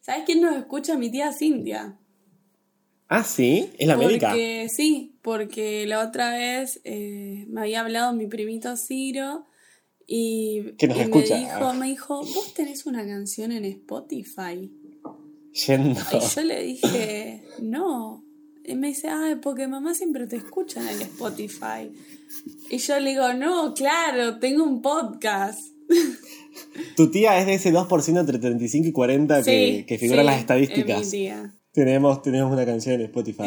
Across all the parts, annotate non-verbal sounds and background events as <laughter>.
¿Sabes quién nos escucha? Mi tía Cintia. Ah, sí, es la médica. Sí, porque la otra vez eh, me había hablado mi primito Ciro y, Que nos y escucha. me dijo, me dijo, vos tenés una canción en Spotify. Yendo. Y yo le dije, no. Y me dice, ay, porque mamá siempre te escucha en el Spotify. Y yo le digo, no, claro, tengo un podcast. <laughs> Tu tía es de ese 2% entre 35 y 40 que, Sí, que figura en sí, las es estadísticas. mi tía. Tenemos, tenemos una canción en Spotify.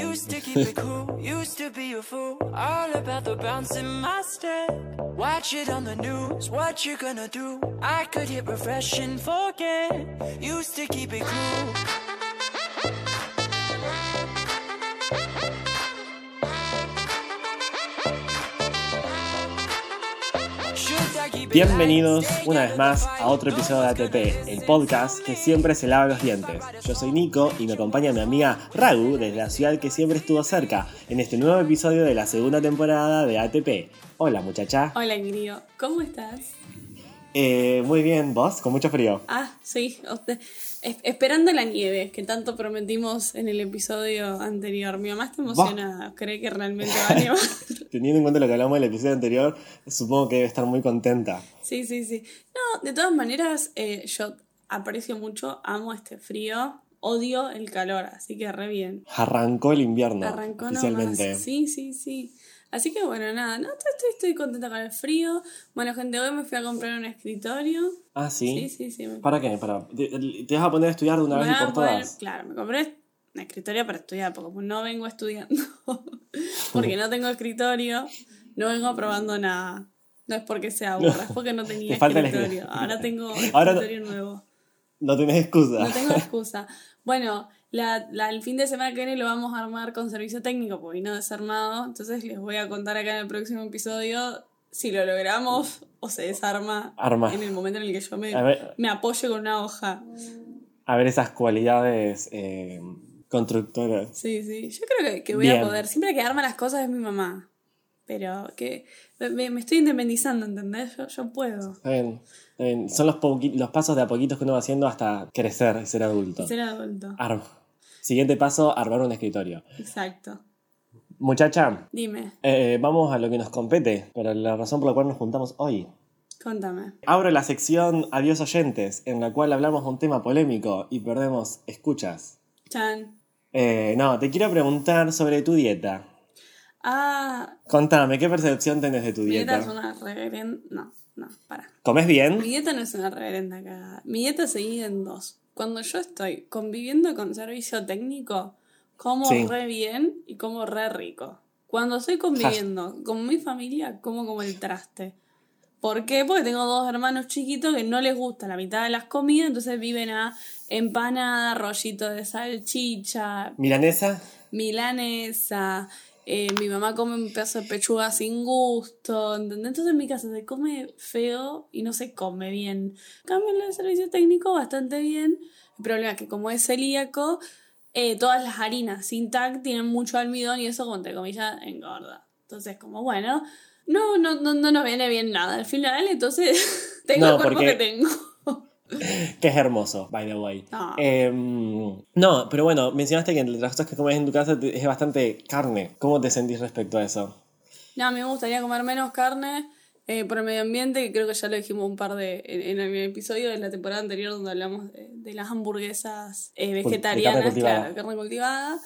Bienvenidos una vez más a otro episodio de ATP, el podcast que siempre se lava los dientes. Yo soy Nico y me acompaña mi amiga Ragu desde la ciudad que siempre estuvo cerca en este nuevo episodio de la segunda temporada de ATP. Hola muchacha. Hola, querido. ¿Cómo estás? Eh, muy bien, ¿vos? Con mucho frío. Ah, sí. es- esperando la nieve, que tanto prometimos en el episodio anterior. Mi mamá está emocionada. Cree que realmente va a nevar. <laughs> Teniendo en cuenta lo que hablamos en el episodio anterior, supongo que debe estar muy contenta. Sí, sí, sí. No, de todas maneras, eh, yo aprecio mucho, amo este frío, odio el calor, así que re bien. Arrancó el invierno. Arrancó oficialmente. nomás. Sí, sí, sí. Así que bueno, nada, no, estoy, estoy, contenta con el frío. Bueno, gente, hoy me fui a comprar un escritorio. Ah, sí. Sí, sí, sí. me- ¿Para qué? Para, te, te vas a poner a estudiar de una me vez y por todas. claro, me compré un escritorio para estudiar, porque no vengo estudiando. <laughs> porque no tengo escritorio, no vengo probando nada. No es porque sea aburra, es porque no tenía <laughs> escritorio. Ahora tengo Ahora escritorio nuevo. No tenés excusa. No tengo excusa. <laughs> Bueno, la, la- el fin de semana que viene lo vamos a armar con servicio técnico, porque vino desarmado. Entonces les voy a contar acá en el próximo episodio si lo logramos o se desarma Arma. en el momento en el que yo me, ver. me apoyo con una hoja. A ver esas cualidades eh, constructoras. Sí, sí. Yo creo que, que voy Bien. a poder. Siempre que arma las cosas es mi mamá. Pero que me, me estoy independizando, ¿entendés? Yo, yo puedo. Está bien, está bien. Son los, los pasos de a poquitos que uno va haciendo hasta crecer y ser adulto. Ser adulto. Arm- Siguiente paso, armar un escritorio. Exacto. Muchacha, Dime, eh, vamos a lo que nos compete, para la razón por la cual nos juntamos hoy. contame. Abro la sección Adiós oyentes, en la cual hablamos de un tema polémico y perdemos escuchas. Chan. Eh, no, te quiero preguntar sobre tu dieta. Ah, Contame, ¿qué percepción tenés de tu mi dieta dieta? es una reverenda. No, no, para. ¿Comes bien? Mi dieta no es una reverenda cagada. Mi dieta se divide en dos. Cuando yo estoy conviviendo con servicio técnico, como Sí. re bien y como re rico. Cuando estoy conviviendo con mi familia, como como el traste. ¿Por qué? Porque tengo dos hermanos chiquitos que no les gusta la mitad de las comidas, entonces viven a empanada, rollito de salchicha, ¿Milanesa? milanesa, eh, mi mamá come un pedazo de pechuga sin gusto, ¿entendés? Entonces en mi casa se come feo y no se come bien. En cambio el servicio técnico bastante bien. El problema es que como es celíaco, eh, todas las harinas sin TAC tienen mucho almidón y eso, entre comillas, engorda. Entonces como, bueno, no, no, no, no nos viene bien nada al final, entonces <laughs> tengo No, el cuerpo porque- que tengo. <laughs> Que es hermoso, by the way. Ah. Em, no, pero bueno, mencionaste que entre las cosas que comes en tu casa es bastante carne. ¿Cómo te sentís respecto a eso? No, a mí me gustaría comer menos carne eh, por el medio ambiente, que creo que ya lo dijimos un par de. en, en el episodio de la temporada anterior donde hablamos de, de las hamburguesas eh, vegetarianas, carne claro, carne cultivada.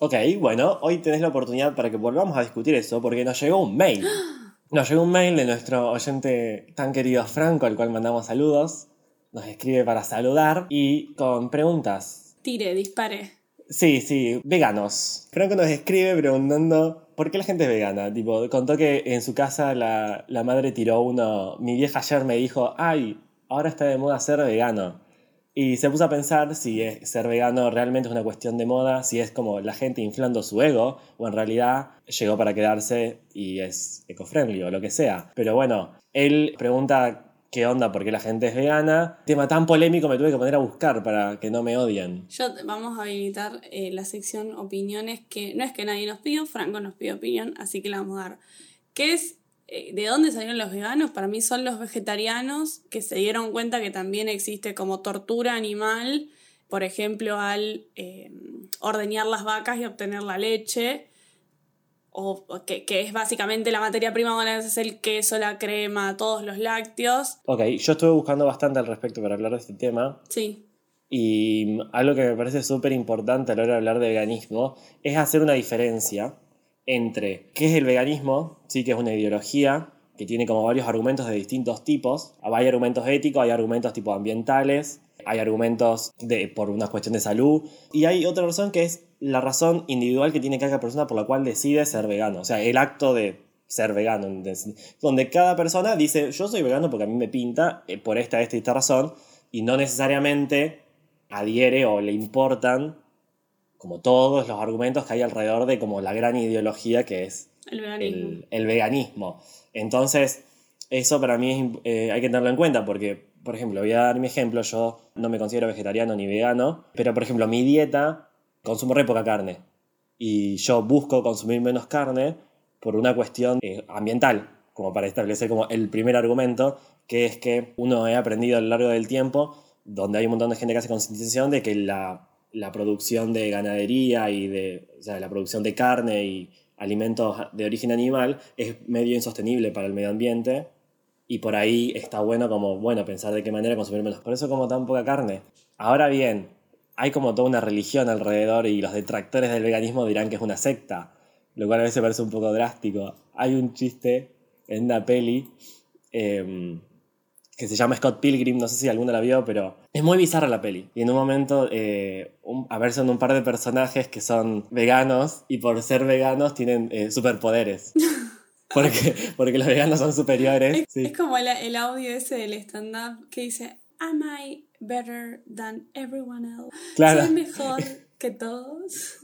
Ok, bueno, hoy tenés la oportunidad para que volvamos a discutir eso, porque nos llegó un mail. <gasps> Nos llegó un mail de nuestro oyente tan querido Franco, al cual mandamos saludos. Nos escribe para saludar y con preguntas. Tire, dispare. Sí, sí, veganos. Franco nos escribe preguntando por qué la gente es vegana. Tipo, contó que en su casa la, la madre tiró uno. Mi vieja ayer me dijo, ay, ahora está de moda ser vegano. Y se puso a pensar si es- ser vegano realmente es una cuestión de moda, si es como la gente inflando su ego, o en realidad llegó para quedarse y es eco-friendly o lo que sea. Pero bueno, él pregunta qué onda, por qué la gente es vegana. Tema tan polémico me tuve que poner a buscar para que no me odien. Yo vamos a habilitar eh, la sección opiniones que no es que nadie nos pidió, Franco nos pidió opinión, así que la vamos a dar. ¿Qué es eh, ¿de dónde salieron los veganos? Para mí son los vegetarianos que se dieron cuenta que también existe como tortura animal, por ejemplo, al eh, ordeñar las vacas y obtener la leche, o que, que es básicamente la materia prima que se hace el queso, la crema, todos los lácteos. Ok, yo estuve buscando bastante al respecto para hablar de este tema. Sí, Y algo que me parece súper importante a la hora de hablar de veganismo es hacer una diferencia entre qué es el veganismo, sí que es una ideología que tiene como varios argumentos de distintos tipos. Hay argumentos éticos, hay argumentos tipo ambientales, hay argumentos de, por una cuestión de salud y hay otra razón que es la razón individual que tiene cada persona por la cual decide ser vegano. O sea, el acto de ser vegano, donde cada persona dice yo soy vegano porque a mí me pinta eh, por esta, esta y esta razón y no necesariamente adhiere o le importan como todos los argumentos que hay alrededor de como la gran ideología que es el veganismo. el, el veganismo. Entonces, eso para mí es eh, hay que tenerlo en cuenta porque, por ejemplo, voy a dar mi ejemplo, yo no me considero vegetariano ni vegano, pero por ejemplo, mi dieta consumo re poca carne y yo busco consumir menos carne por una cuestión eh, ambiental, como para establecer como el primer argumento, que es que uno ha aprendido a lo largo del tiempo, donde hay un montón de gente que hace concientización de que la, la producción de ganadería y de, o sea, la producción de carne y alimentos de origen animal es medio insostenible para el medio ambiente y por ahí está bueno como, bueno, pensar de qué manera consumir menos. Por eso como tan poca carne. Ahora bien, hay como toda una religión alrededor y los detractores del veganismo dirán que es una secta, lo cual a veces parece un poco drástico. Hay un chiste en una peli em, que se llama Scott Pilgrim, no sé si alguno la vio, pero es muy bizarra la peli. Y en un momento eh, un, a ver, son un par de personajes que son veganos y por ser veganos tienen eh, superpoderes. <laughs> Porque, porque los veganos son superiores. Sí. Es como el, el audio ese del stand-up que dice, Am I better than everyone else? Claro. Soy mejor que todos.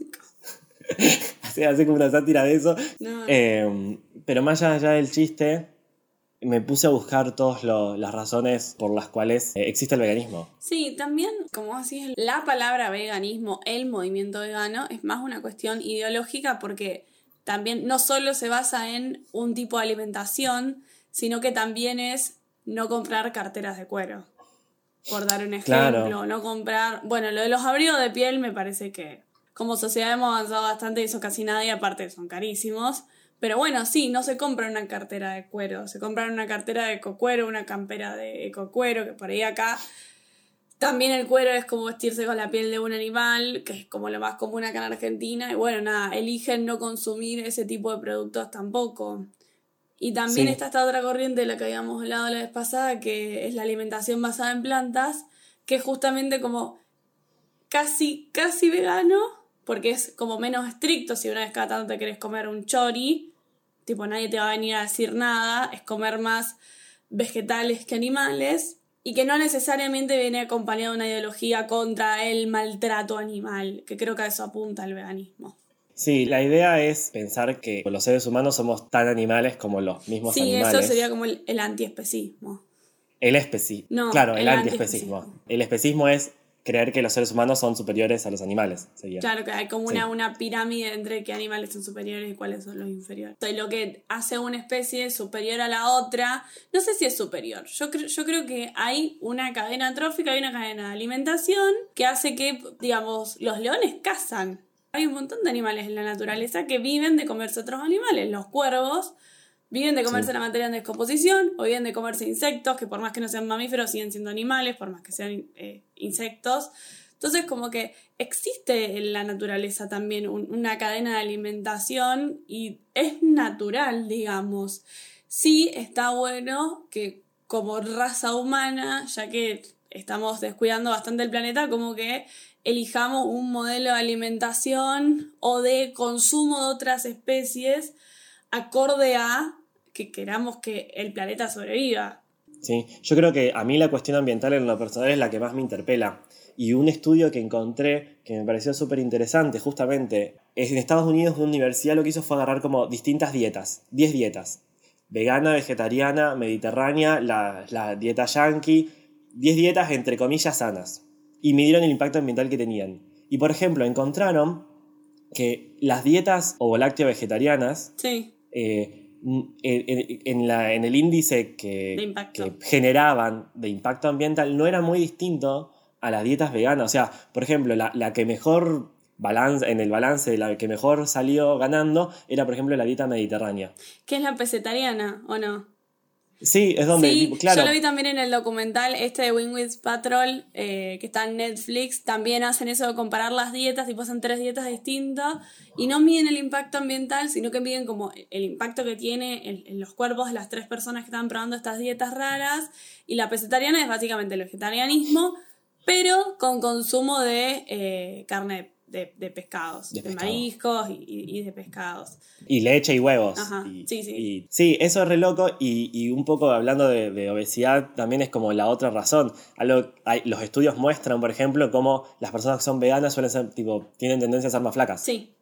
<laughs> Así, hace como una sátira de eso. No. Eh, pero más allá del chiste, me puse a buscar todas las razones por las cuales eh, existe el veganismo. Sí, también, como decís, la palabra veganismo, el movimiento vegano, es más una cuestión ideológica porque también no solo se basa en un tipo de alimentación, sino que también es no comprar carteras de cuero. Por dar un ejemplo, Claro. no comprar. Bueno, lo de los abrigos de piel me parece que como sociedad hemos avanzado bastante y eso casi nadie, aparte son carísimos. Pero bueno, sí, no se compra una cartera de cuero, se compra una cartera de ecocuero, una campera de ecocuero, que por ahí acá también el cuero es como vestirse con la piel de un animal, que es como lo más común acá en Argentina. Y bueno, nada, eligen no consumir ese tipo de productos tampoco. Y también Sí. está esta otra corriente de la que habíamos hablado la vez pasada, que es la alimentación basada en plantas, que es justamente como casi, casi vegano, porque es como menos estricto. Si una vez cada tanto te querés comer un chori, tipo nadie te va a venir a decir nada, es comer más vegetales que animales. Y que no necesariamente viene acompañado de una ideología contra el maltrato animal, que creo que a eso apunta el veganismo. Sí, la idea es pensar que los seres humanos somos tan animales como los mismos Sí, animales. eso sería como el, el antiespecismo. El especismo. No, claro, el, el antiespecismo. El especismo es creer que los seres humanos son superiores a los animales. Sería. Claro que hay como una, Sí. una pirámide entre qué animales son superiores y cuáles son los inferiores. Entonces, lo que hace una especie superior a la otra, no sé si es superior. Yo, cre- yo creo que hay una cadena trófica y una cadena de alimentación que hace que, digamos, los leones cazan. Hay un montón de animales en la naturaleza que viven de comerse otros animales. Los cuervos viven de comerse Sí. la materia en descomposición o viven de comerse insectos, que por más que no sean mamíferos siguen siendo animales, por más que sean eh, insectos. Entonces, como que existe en la naturaleza también un- una cadena de alimentación y es natural, digamos. Sí está bueno que como raza humana, ya que estamos descuidando bastante el planeta, como que elijamos un modelo de alimentación o de consumo de otras especies acorde a que queramos que el planeta sobreviva. Sí, yo creo que a mí la cuestión ambiental en lo personal es la que más me interpela. Y un estudio que encontré que me pareció súper interesante, justamente, es en Estados Unidos una universidad lo que hizo fue agarrar como distintas dietas, 10 dietas. Vegana, vegetariana, mediterránea, la, la dieta yankee, 10 dietas entre comillas sanas. Y midieron el impacto ambiental que tenían. Y por ejemplo, encontraron que las dietas ovo-lácteo vegetarianas Sí, eh, en, en- en la, en el índice que, que generaban de impacto ambiental no era muy distinto a las dietas veganas. O sea, por ejemplo, la, la que mejor balance, en el balance, la que mejor salió ganando era, por ejemplo, la dieta mediterránea. ¿Qué es la pesetariana o no? Sí, es donde, sí, claro, yo lo vi también en el documental este de Wing with Patrol, eh, que está en Netflix. También hacen eso de comparar las dietas y pasan tres dietas distintas y no miden el impacto ambiental, sino que miden como el impacto que tiene en, en los cuerpos de las tres personas que están probando estas dietas raras. Y la pesetariana es básicamente el vegetarianismo, pero con consumo de eh, carne de, de pescados, De de, pescado. mariscos y, y- de pescados. Y leche y huevos. Ajá, Y- sí, sí. y- sí, eso es re loco. Y, y un poco hablando de, de obesidad, también es como la otra razón. Algo, hay, los estudios muestran, por ejemplo, cómo las personas que son veganas suelen ser, tipo, tienen tendencia a ser más flacas. Sí,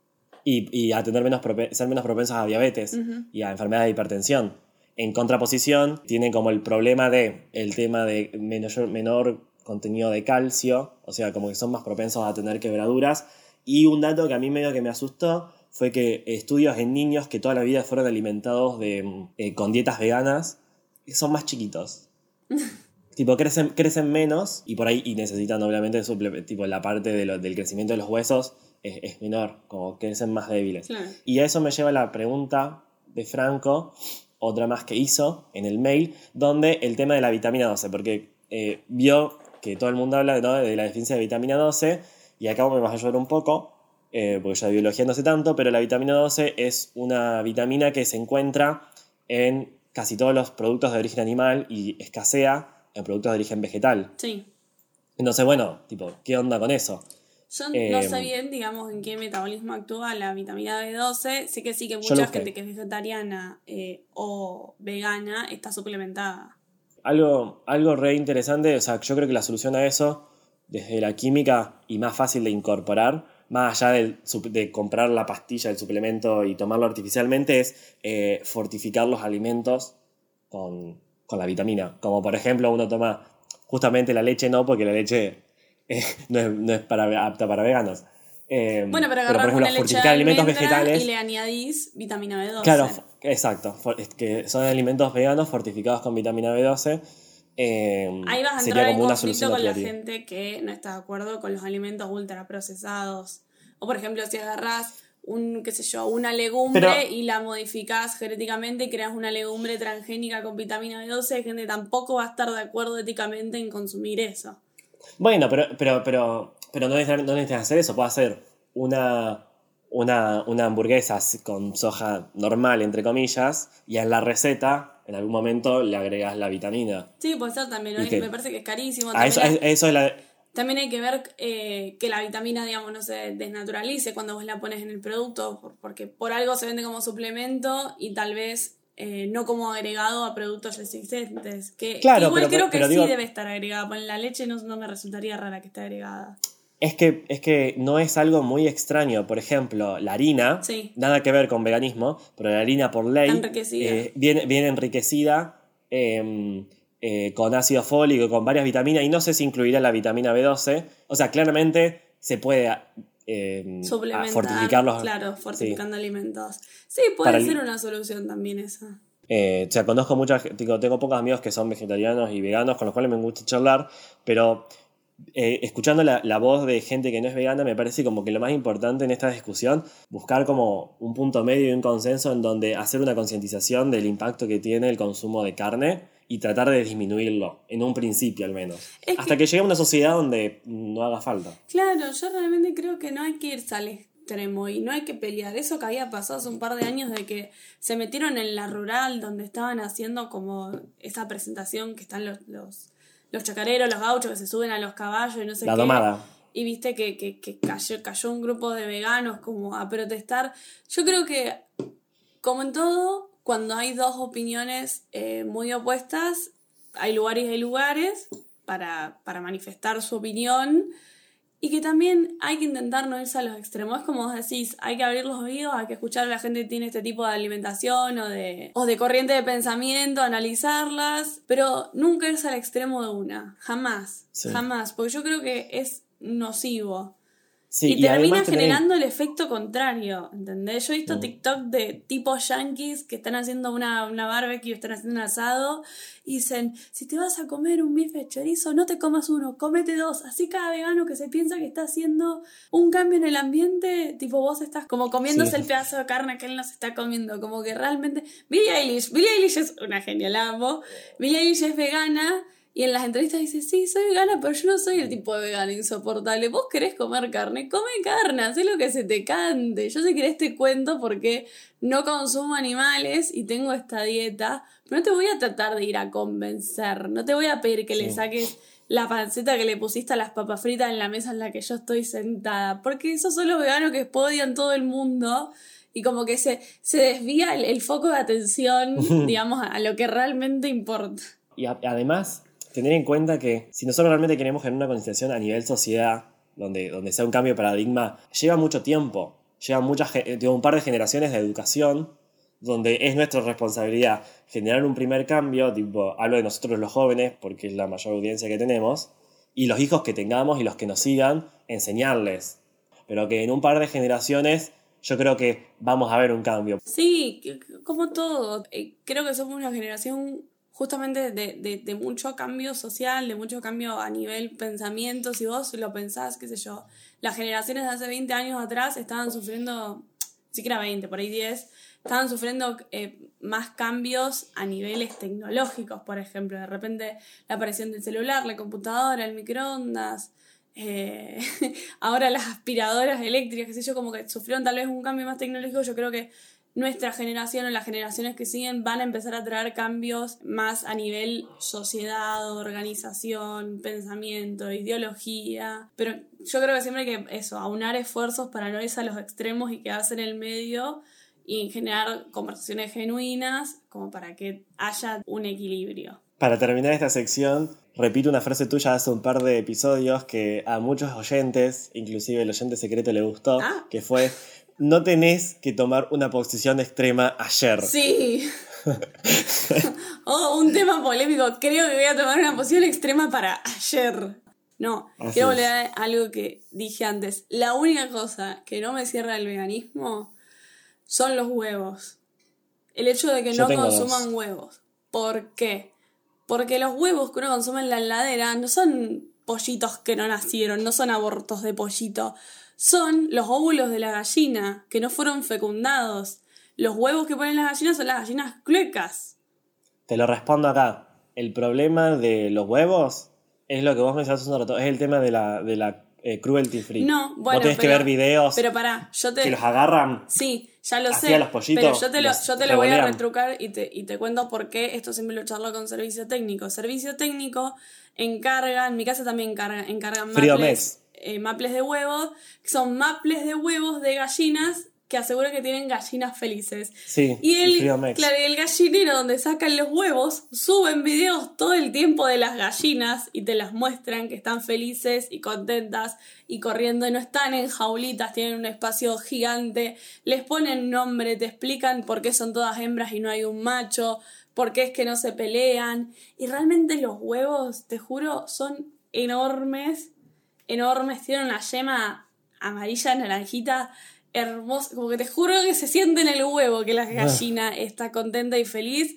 Y, y a tener menos ser menos propensos a diabetes y a enfermedades de hipertensión. En contraposición, tienen como el problema de el tema de menor, menor contenido de calcio, o sea, como que son más propensos a tener quebraduras. Y un dato que a mí medio que me asustó fue que estudios en niños que toda la vida fueron alimentados de, mm, eh, con dietas veganas son más chiquitos. <laughs> tipo, crecen, crecen menos y por ahí y necesitan obviamente tipo, la parte de lo- del crecimiento de los huesos es, es menor, como crecen más débiles. claro. Y a eso me lleva la pregunta de Franco, otra más que hizo en el mail, donde el tema de la vitamina 12, porque eh, vio que todo el mundo habla ¿no? de la deficiencia de vitamina 12, y acá me vas a ayudar un poco, eh, porque yo de biología no sé tanto, pero la vitamina 12 es una vitamina que se encuentra en casi todos los productos de origen animal y escasea en productos de origen vegetal. Sí. Entonces, bueno, tipo, ¿qué onda con eso? Yo no Eh, sé bien, digamos, en qué metabolismo actúa la vitamina B12. Sé que sí que mucha gente que es vegetariana eh, o vegana está suplementada. Algo, algo re interesante, o sea, yo creo que la solución a eso, desde la química y más fácil de incorporar, más allá de comprar la pastilla, el suplemento y tomarlo artificialmente, es eh, fortificar los alimentos con, con la vitamina. Como por ejemplo, uno toma justamente la leche, no, porque la leche eh, <laughs> no, es, no es apta para veganos. Eh, Bueno, pero ejemplo, una leche de alimentos vegetales. y le añadís vitamina B12. Claro, exacto. que son alimentos veganos fortificados con vitamina B12. eh, Ahí vas a entrar en como una conflicto con la gente que no está de acuerdo con los alimentos ultraprocesados. O por ejemplo, si agarrás un, qué sé yo, una legumbre Pero- y la modificás genéticamente y creas una legumbre transgénica con vitamina B12, hay gente que tampoco va a estar de acuerdo éticamente en consumir eso. Bueno, pero, pero, pero, pero no, necesitas, no necesitas hacer eso. Puedes hacer una, una, una hamburguesa con soja normal, entre comillas, y en la receta, en algún momento, le agregas la vitamina. Sí, puede ser también, ¿no? ¿Y qué? me parece que es carísimo. A También, eso, a eso es la, también hay que ver eh, que la vitamina, digamos, no se desnaturalice cuando vos la pones en el producto, por- porque por algo se vende como suplemento y tal vez eh, no como agregado a productos existentes. Que, Claro, que igual pero- creo que pero sí digo- debe estar agregada. En la leche no, no me resultaría rara que esté agregada. Es que, es que no es algo muy extraño. Por ejemplo, la harina, Sí. nada que ver con veganismo, pero la harina por ley eh, viene, viene enriquecida eh, eh, con ácido fólico, con varias vitaminas, y no sé si incluirá la vitamina B12. O sea, claramente se puede a Suplementar, fortificar los... claro, sí. fortificando alimentos. Sí, puede Para ser una solución también esa. Eh, o sea, conozco muchas, tengo pocos amigos que son vegetarianos y veganos con los cuales me gusta charlar, pero eh, escuchando la, la voz de gente que no es vegana, me parece como que lo más importante en esta discusión, buscar como un punto medio y un consenso en donde hacer una concientización del impacto que tiene el consumo de carne y tratar de disminuirlo, en un principio al menos. Es Hasta que... llegue a una sociedad donde no haga falta. Claro, yo realmente creo que no hay que irse al extremo y no hay que pelear. Eso que había pasado hace un par de años de que se metieron en la rural donde estaban haciendo como esa presentación que están los, los, los chacareros, los gauchos que se suben a los caballos y no sé La qué. domada. Y viste que, que, que cayó, cayó un grupo de veganos como a protestar. Yo creo que, como en todo, cuando hay dos opiniones eh, muy opuestas, hay lugares y hay lugares para, para manifestar su opinión. Y que también hay que intentar no irse a los extremos. Es como vos decís, hay que abrir los oídos, hay que escuchar a la gente que tiene este tipo de alimentación o de, o de corriente de pensamiento, analizarlas, pero nunca irse al extremo de una. Jamás. Sí. Jamás. Porque yo creo que es nocivo. Sí, y, termina tenés- generando el efecto contrario, ¿entendés? Yo he visto Mm. TikTok de tipos yankees que están haciendo una, una barbecue, están haciendo un asado, y dicen, si te vas a comer un bife de chorizo, no te comas uno, cómete dos. Así cada vegano que se piensa que está haciendo un cambio en el ambiente, tipo vos estás como comiéndose Sí. el pedazo de carne que él nos está comiendo, como que realmente... Billie Eilish, Billie Eilish es una genial, amo. Billie Eilish es vegana. Y en las entrevistas dice, sí, soy vegana, pero yo no soy el tipo de vegana insoportable. Vos querés comer carne, come carne, haz lo que se te cante. Yo sé que este cuento porque no consumo animales y tengo esta dieta, pero no te voy a tratar de ir a convencer, no te voy a pedir que le saques la panceta que le pusiste a las papas fritas en la mesa en la que yo estoy sentada, porque esos son los veganos que odian todo el mundo y como que se, se desvía el, el foco de atención, <laughs> digamos, a, a lo que realmente importa. Y a- además, tener en cuenta que si nosotros realmente queremos generar una concienciación a nivel sociedad, donde, donde sea un cambio de paradigma, lleva mucho tiempo. Lleva muchas, ge- digo, un par de generaciones de educación, donde es nuestra responsabilidad generar un primer cambio, tipo, hablo de nosotros los jóvenes, porque es la mayor audiencia que tenemos, y los hijos que tengamos y los que nos sigan, enseñarles. Pero que en un par de generaciones yo creo que vamos a ver un cambio. Sí, como todo. Eh, Creo que somos una generación justamente de, de, de mucho cambio social, de mucho cambio a nivel pensamiento. Si vos lo pensás, qué sé yo, las generaciones de hace 20 años atrás estaban sufriendo, siquiera 20, por ahí 10, estaban sufriendo eh, más cambios a niveles tecnológicos, por ejemplo. De repente la aparición del celular, la computadora, el microondas. eh, <laughs> ahora las aspiradoras eléctricas, qué sé yo, como que sufrieron tal vez un cambio más tecnológico. Yo creo que nuestra generación o las generaciones que siguen van a empezar a traer cambios más a nivel sociedad, organización, pensamiento, ideología. Pero yo creo que siempre hay que eso, aunar esfuerzos para no irse a los extremos y quedarse en el medio y generar conversaciones genuinas como para que haya un equilibrio. Para terminar esta sección, repito una frase tuya hace un par de episodios que a muchos oyentes, inclusive el oyente secreto le gustó, Ah. que fue, no tenés que tomar una posición extrema ayer. Sí. <laughs> oh, un tema polémico. Creo que voy a tomar una posición extrema para ayer. No, Así quiero volver a algo que dije antes. La única cosa que no me cierra el veganismo son los huevos. El hecho de que Yo no consuman dos. huevos. ¿Por qué? Porque los huevos que uno consume en la heladera no son pollitos que no nacieron, no son abortos de pollito. Son los óvulos de la gallina que no fueron fecundados. Los huevos que ponen las gallinas son las gallinas cluecas. Te lo respondo acá. El problema de los huevos es lo que vos mencionaste hace un rato, es el tema de la, de la eh, cruelty free. No, bueno, Vos tenés que ver videos Pero pará, yo te... que los agarran. Sí, ya lo sé. a los pollitos, pero yo te lo, yo te lo voy a retrucar y te, y te cuento por qué. Esto siempre lo charlo con servicio técnico. Servicio técnico encarga, en mi casa también encarga, encargan maples, eh, maples de huevos, que son maples de huevos de gallinas que aseguran que tienen gallinas felices. Sí, Y el, claro, y el gallinero donde sacan los huevos, suben videos todo el tiempo de las gallinas y te las muestran que están felices y contentas y corriendo no están en jaulitas, tienen un espacio gigante, les ponen nombre, te explican por qué son todas hembras y no hay un macho, por qué es que no se pelean. Y realmente los huevos, te juro, son enormes, enormes, tienen una yema amarilla, naranjita, hermosa, como que te juro que se siente en el huevo que la gallina está contenta y feliz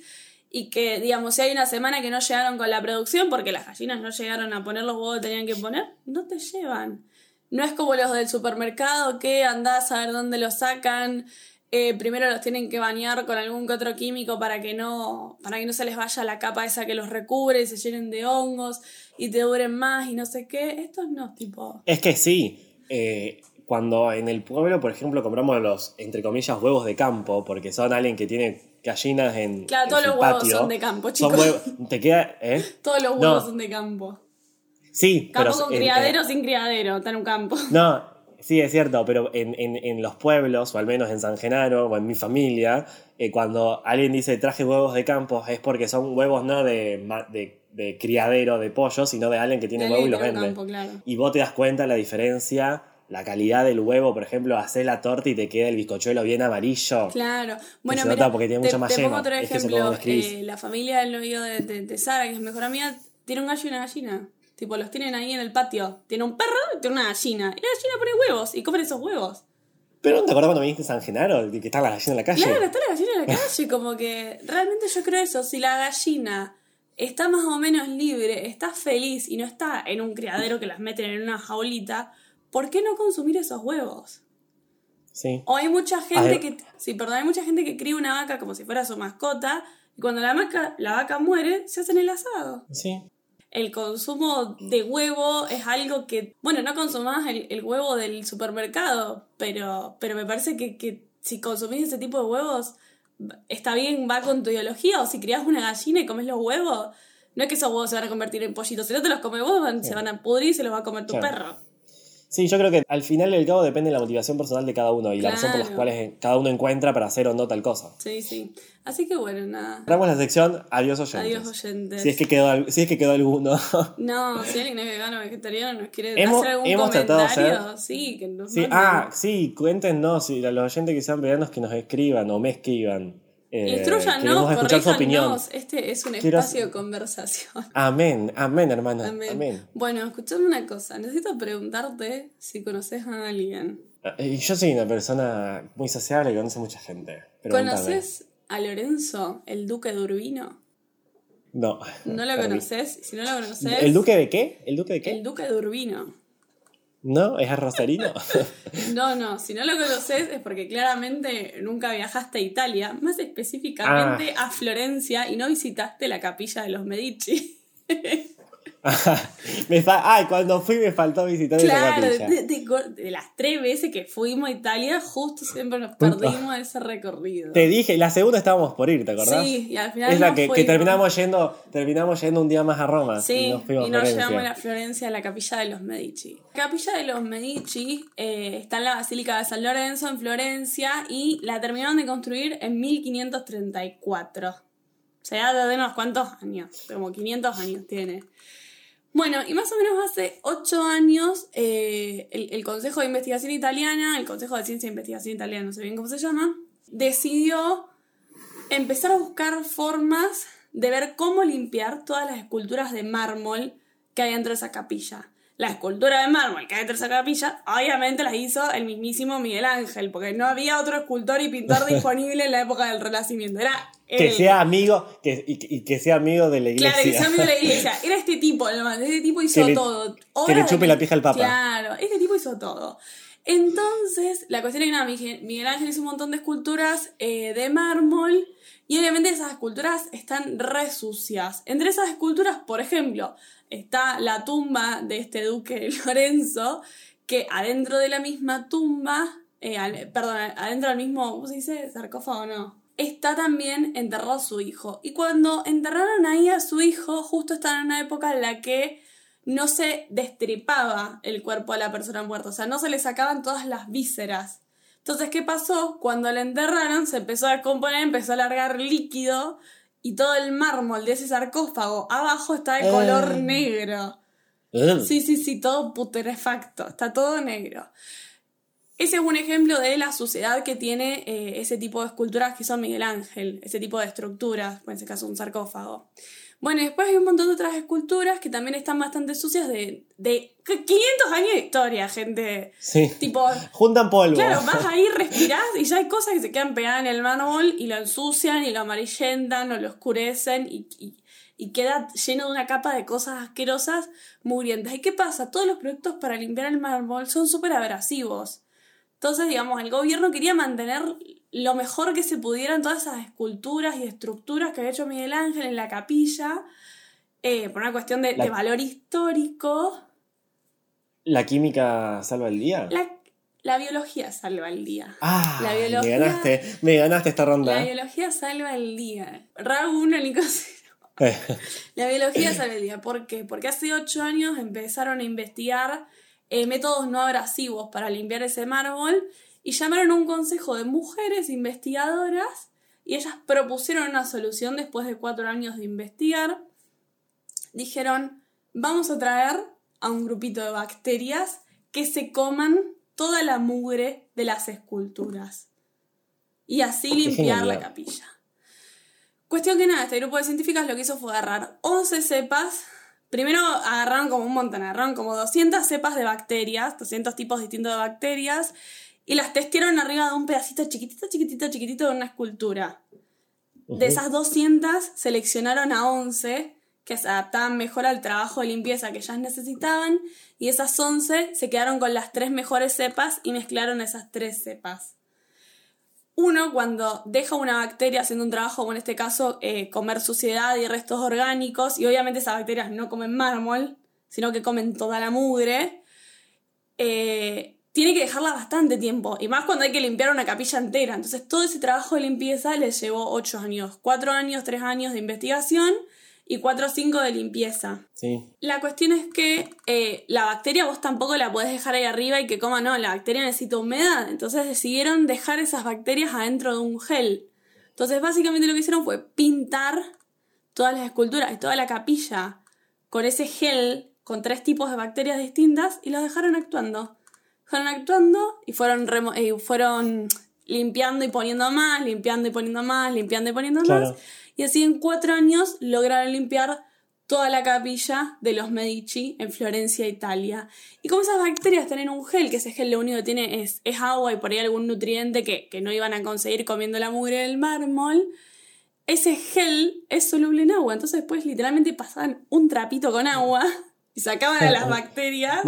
y que, digamos, si hay una semana que no llegaron con la producción porque las gallinas no llegaron a poner los huevos que tenían que poner, no te llevan. No es como los del supermercado que andás a ver dónde los sacan, eh, primero los tienen que bañar con algún que otro químico para que no para que no se les vaya la capa esa que los recubre y se llenen de hongos y te duren más y no sé qué. Estos no, tipo... Es que sí. eh, cuando en el pueblo, por ejemplo, compramos los, entre comillas, huevos de campo, porque son alguien que tiene gallinas en. Claro, en todos su los huevos patio, son de campo, son chicos. huevos- te queda. ¿eh? Todos los No. huevos son de campo. Sí, Campo pero. con en- criadero en- sin criadero, está en un campo. <laughs> no, sí, es cierto, pero en, en- en los pueblos, o al menos en San Genaro, o en mi familia, eh, cuando alguien dice traje huevos de campo, es porque son huevos no de, de, de criadero de pollo, sino de alguien que tiene huevos y los vende. campo, claro. Y vos te das cuenta la diferencia, la calidad del huevo, por ejemplo, hacer la torta y te queda el bizcochuelo bien amarillo. Claro. Bueno, se mira, porque tiene te, más te pongo otro Es que eso ejemplo. eh, la familia del novio de, de, de Sara, que es mejor amiga, tiene un gallo y una gallina. Tipo, los tienen ahí en el patio. Tiene un perro y tiene una gallina. Y la gallina pone huevos y comen esos huevos. Pero ¿no te acuerdas cuando viniste a San Genaro? De que estaba la gallina en la calle. Claro, está la gallina en la calle. Como que realmente yo creo eso. Si la gallina está más o menos libre, está feliz y no está en un criadero que las meten en una jaulita, ¿por qué no consumir esos huevos? Sí. O hay mucha gente que. Sí, perdón, hay mucha gente que cría una vaca como si fuera su mascota. Y cuando la vaca, la vaca muere, se hacen el asado. Sí. El consumo de huevo es algo que. Bueno, no consumás el, el huevo del supermercado, pero, pero me parece que, que si consumís ese tipo de huevos, está bien, va con tu ideología. O si criás una gallina y comes los huevos, no es que esos huevos se van a convertir en pollitos. Si no te los comes vos, se van a pudrir y se los va a comer tu Claro. perro. Sí, yo creo que al final del cabo depende de la motivación personal de cada uno y la razón por las cuales cada uno encuentra para hacer o no tal cosa. Sí, sí. Así que bueno, nada. Cerramos la sección Adiós oyentes. Adiós, oyentes. Si es que quedó, si es que quedó alguno. <laughs> No, si alguien es vegano o vegetariano nos quiere Hemos- hacer algún hemos tratado de comentario, hacer- sí, que nos Sí, ah, sí, cuéntenos, si los oyentes que sean veganos que nos escriban o me escriban. Eh, Instruyanos, queremos escuchar su opinión. Este es un Quiero- espacio de conversación. <laughs> Amén, amén, hermana. Amén. Amén. Bueno, escuchame una cosa. Necesito preguntarte si conoces a alguien. Eh, Yo soy una persona muy sociable que conoce mucha gente. ¿Conoces a Lorenzo, el duque de Urbino? No. ¿No lo conoces? Si no lo conoces... ¿El duque de qué? ¿El duque de qué? El duque de Urbino. ¿No? ¿Es rosarino? <laughs> No, no, si no lo conoces es porque claramente nunca viajaste a Italia, más específicamente Ah. a Florencia y no visitaste la capilla de los Medici. <laughs> <laughs> me Ay, cuando fui me faltó visitar esa Claro, capilla. de- de- de las tres veces que fuimos a Italia, justo siempre nos perdimos ese recorrido. Te dije, la segunda estábamos por ir, ¿te acordás? Sí, y al final Es la que, terminamos yendo, terminamos yendo un día más a Roma. Sí, y nos fuimos y nos llevamos a la Florencia, a la capilla de los Medici. La capilla de los Medici eh, está en la Basílica de San Lorenzo, en Florencia, y la terminaron de construir en 1534. Sea, de unos cuantos años, como 500 años tiene. Bueno, y más o menos hace 8 años, eh, el, el Consejo de Investigación Italiana, el Consejo de Ciencia e Investigación Italiana, no sé bien cómo se llama, decidió empezar a buscar formas de ver cómo limpiar todas las esculturas de mármol que hay dentro de esa capilla. La escultura de mármol que hay de esa capilla, obviamente las hizo el mismísimo Miguel Ángel, porque no había otro escultor y pintor <laughs> disponible en la época del Renacimiento. Era Que sea amigo, que, y, y que sea amigo de la iglesia. Claro, que sea amigo de la iglesia. <laughs> Era este tipo, nomás. Este tipo hizo Que le- todo. que le chupe de- la pija al Papa. Claro, este tipo hizo todo. Entonces, la cuestión es que nada, Miguel Ángel hizo un montón de esculturas eh, de mármol y obviamente esas esculturas están re sucias. Entre esas esculturas, por ejemplo, está la tumba de este duque <laughs> Lorenzo, que adentro de la misma tumba, eh, perdón, adentro del mismo, ¿cómo se dice? Sarcófago, no. Está también enterrado su hijo. Y cuando enterraron ahí a su hijo, justo estaba en una época en la que no se destripaba el cuerpo de la persona muerta, o sea, no se le sacaban todas las vísceras. Entonces, ¿qué pasó? Cuando le enterraron, se empezó a descomponer, empezó a largar líquido y todo el mármol de ese sarcófago abajo está de color Eh. negro. Ugh. Sí, sí, sí, todo putrefacto, está todo negro. Ese es un ejemplo de la suciedad que tiene eh, ese tipo de esculturas que son Miguel Ángel, ese tipo de estructuras, en ese caso un sarcófago. Bueno, y después hay un montón de otras esculturas que también están bastante sucias de, de 500 años de historia, gente. Sí. Tipo, Juntan polvo. Claro, vas ahí, respirás y ya hay cosas que se quedan pegadas en el mármol y lo ensucian y lo amarillentan o lo oscurecen y, y- y queda lleno de una capa de cosas asquerosas, mugrientas. ¿Y qué pasa? Todos los productos para limpiar el mármol son súper abrasivos. Entonces, digamos, el gobierno quería mantener lo mejor que se pudieran todas esas esculturas y estructuras que había hecho Miguel Ángel en la capilla, eh, por una cuestión de, La- de valor histórico. ¿La química salva el día? La, la biología salva el día. Ah, la biología- me ganaste, me ganaste esta La ronda. biología salva el día. Raúl 1, Nico 0. La biología salva el día. ¿Por qué? Porque hace ocho años empezaron a investigar eh, métodos no abrasivos para limpiar ese mármol y llamaron a un consejo de mujeres investigadoras y ellas propusieron una solución después de cuatro años de investigar. Dijeron, vamos a traer a un grupito de bacterias que se coman toda la mugre de las esculturas y así limpiar la capilla. Cuestión que nada, este grupo de científicas lo que hizo fue agarrar 11 cepas Primero agarraron como un montón, agarraron como 200 cepas de bacterias, 200 tipos distintos de bacterias, y las testearon arriba de un pedacito chiquitito, chiquitito, chiquitito de una escultura. De esas 200 seleccionaron a 11 que se adaptaban mejor al trabajo de limpieza que ellas necesitaban y esas 11 se quedaron con las tres mejores cepas y mezclaron esas tres cepas. Uno, cuando deja una bacteria haciendo un trabajo, como en este caso, eh, comer suciedad y restos orgánicos, y obviamente esas bacterias no comen mármol, sino que comen toda la mugre, eh, tiene que dejarla bastante tiempo, y más cuando hay que limpiar una capilla entera. Entonces todo ese trabajo de limpieza les llevó 8 años, 4 años, 3 años de investigación y 4 o 5 de limpieza. Sí. La cuestión es que eh, la bacteria vos tampoco la podés dejar ahí arriba y que coma, no, la bacteria necesita humedad. Entonces decidieron dejar esas bacterias adentro de un gel. Entonces básicamente lo que hicieron fue pintar todas las esculturas y toda la capilla con ese gel, con tres tipos de bacterias distintas y los dejaron actuando. Dejaron actuando y fueron, remo- eh, fueron limpiando y poniendo más, limpiando y poniendo más, limpiando y poniendo Claro. más. Y así en cuatro años lograron limpiar toda la capilla de los Medici en Florencia, Italia. Y como esas bacterias tienen un gel, que ese gel lo único que tiene es, es agua y por ahí algún nutriente que, que no iban a conseguir comiendo la mugre del mármol, ese gel es soluble en agua. Entonces después literalmente pasaban un trapito con agua <laughs> y sacaban a las <laughs> bacterias.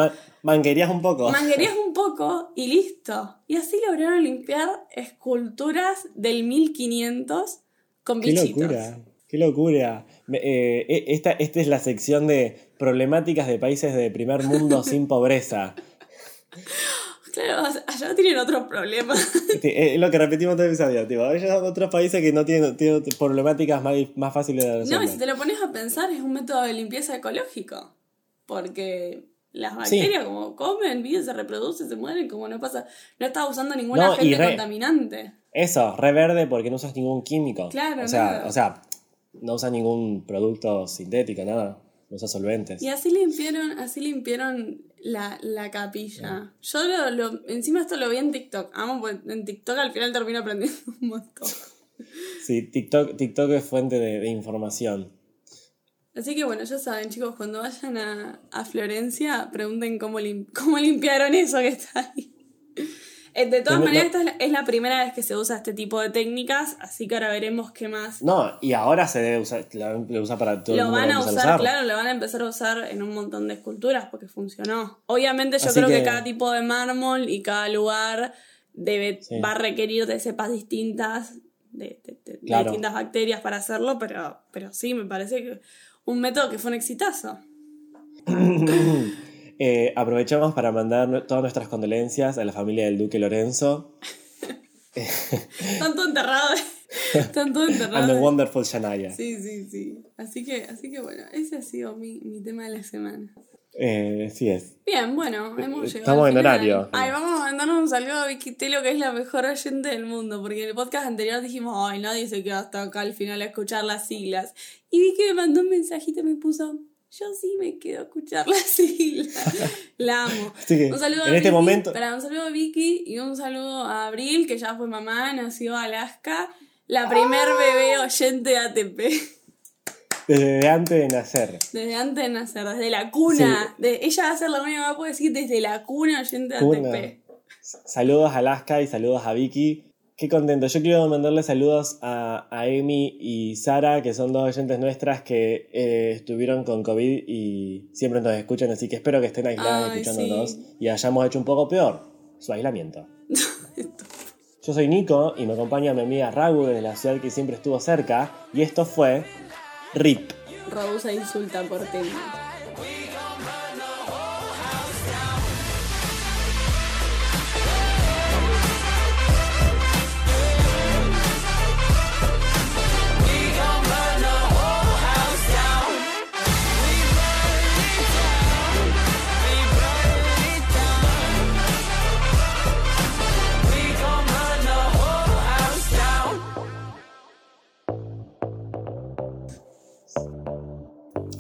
Ma- manguerías un poco. Manguerías un poco y listo. Y así lograron limpiar esculturas del 1500 con Qué bichitos. locura, qué locura. Eh, e- esta, esta es la sección de problemáticas de países de primer mundo <laughs> sin pobreza. Claro, allá tienen otros problemas. Este, Es lo que repetimos todo el episodio. Tipo, ellos son otros países que no tienen, tienen problemáticas más, más fáciles de No, y resolver. si te lo pones a pensar, es un método de limpieza ecológico. Porque las bacterias, como comen, viven, se reproducen, se mueren, como no pasa. No estás usando ningún No, agente re- contaminante. Eso, re verde porque no usas ningún químico. Claro, o sea, o sea, no usas ningún producto sintético, nada. No usas solventes. Y así limpiaron, así limpiaron la, la capilla. Yo lo, lo- encima esto lo vi en TikTok. Amo, porque en TikTok al final termino aprendiendo <laughs> un montón. Sí, TikTok, TikTok es fuente de, de información. Así que bueno, ya saben, chicos, cuando vayan a, a Florencia, pregunten cómo, lim- <laughs> cómo limpiaron eso que está ahí. Eh, De todas maneras, esta es la, es la primera vez que se usa este tipo de técnicas, así que ahora veremos qué más. No, y ahora se debe usar, lo, usa para todo el lo mundo. van lo a empieza usar, claro, lo van a empezar a usar en un montón de esculturas porque funcionó. Obviamente yo Así creo que... que- cada tipo de mármol y cada lugar debe, Sí. va a requerir de cepas distintas, de, de- de- de Claro. distintas bacterias para hacerlo, pero, pero sí, me parece que un método que fue un exitazo. <laughs> Eh, aprovechamos para mandar todas nuestras condolencias a la familia del Duque Lorenzo. <laughs> Están todos enterrados. Están todos <laughs> And the. Wonderful Shania. Sí, sí, sí. Así que, así que bueno, ese ha sido mi, mi tema de la semana. Eh, sí es. Bien, bueno, hemos llegado. Estamos en horario. Ay, vamos a mandarnos un saludo a Vicky Telio, que es la mejor oyente del mundo, porque en el podcast anterior dijimos, ay, nadie se queda hasta acá al final a escuchar las siglas. Y Vicky me mandó un mensajito y me puso, yo sí me quedo a escuchar las <laughs> siglas. la amo. Que, un saludo en a este Vicky, momento- espera, un saludo a Vicky y un saludo a Abril, que ya fue mamá, nació Alaska, la primer bebé oyente de ATP. Desde antes de nacer. Desde antes de nacer, desde la cuna. De, ella va a ser la única que va a poder decir desde la cuna oyente de. ATP. Saludos a Alaska y saludos a Vicky. Qué contento. Yo quiero mandarle saludos a, a Amy y Sara, que son dos oyentes nuestras que eh, estuvieron con COVID y siempre nos escuchan, así que espero que estén aisladas Ay, escuchándonos sí. y hayamos hecho un poco peor su aislamiento. <laughs> Yo soy Nico y me acompaña mi amiga Ragu desde la ciudad que siempre estuvo cerca y esto fue RIP. Rabusa insulta por tema.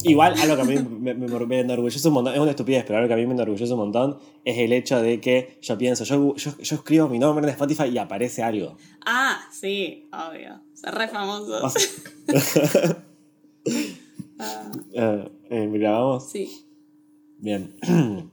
Igual, algo que a mí me, me, me enorgullece un montón, es una estupidez, pero algo que a mí me enorgullece un montón es el hecho de que yo pienso, yo, yo, yo escribo mi nombre en Spotify y aparece algo. Ah, sí, obvio. Ser re famosos. O sea, Ah, <laughs> <laughs> eh, Eh, ¿Grabamos? Sí. Bien. <clears throat>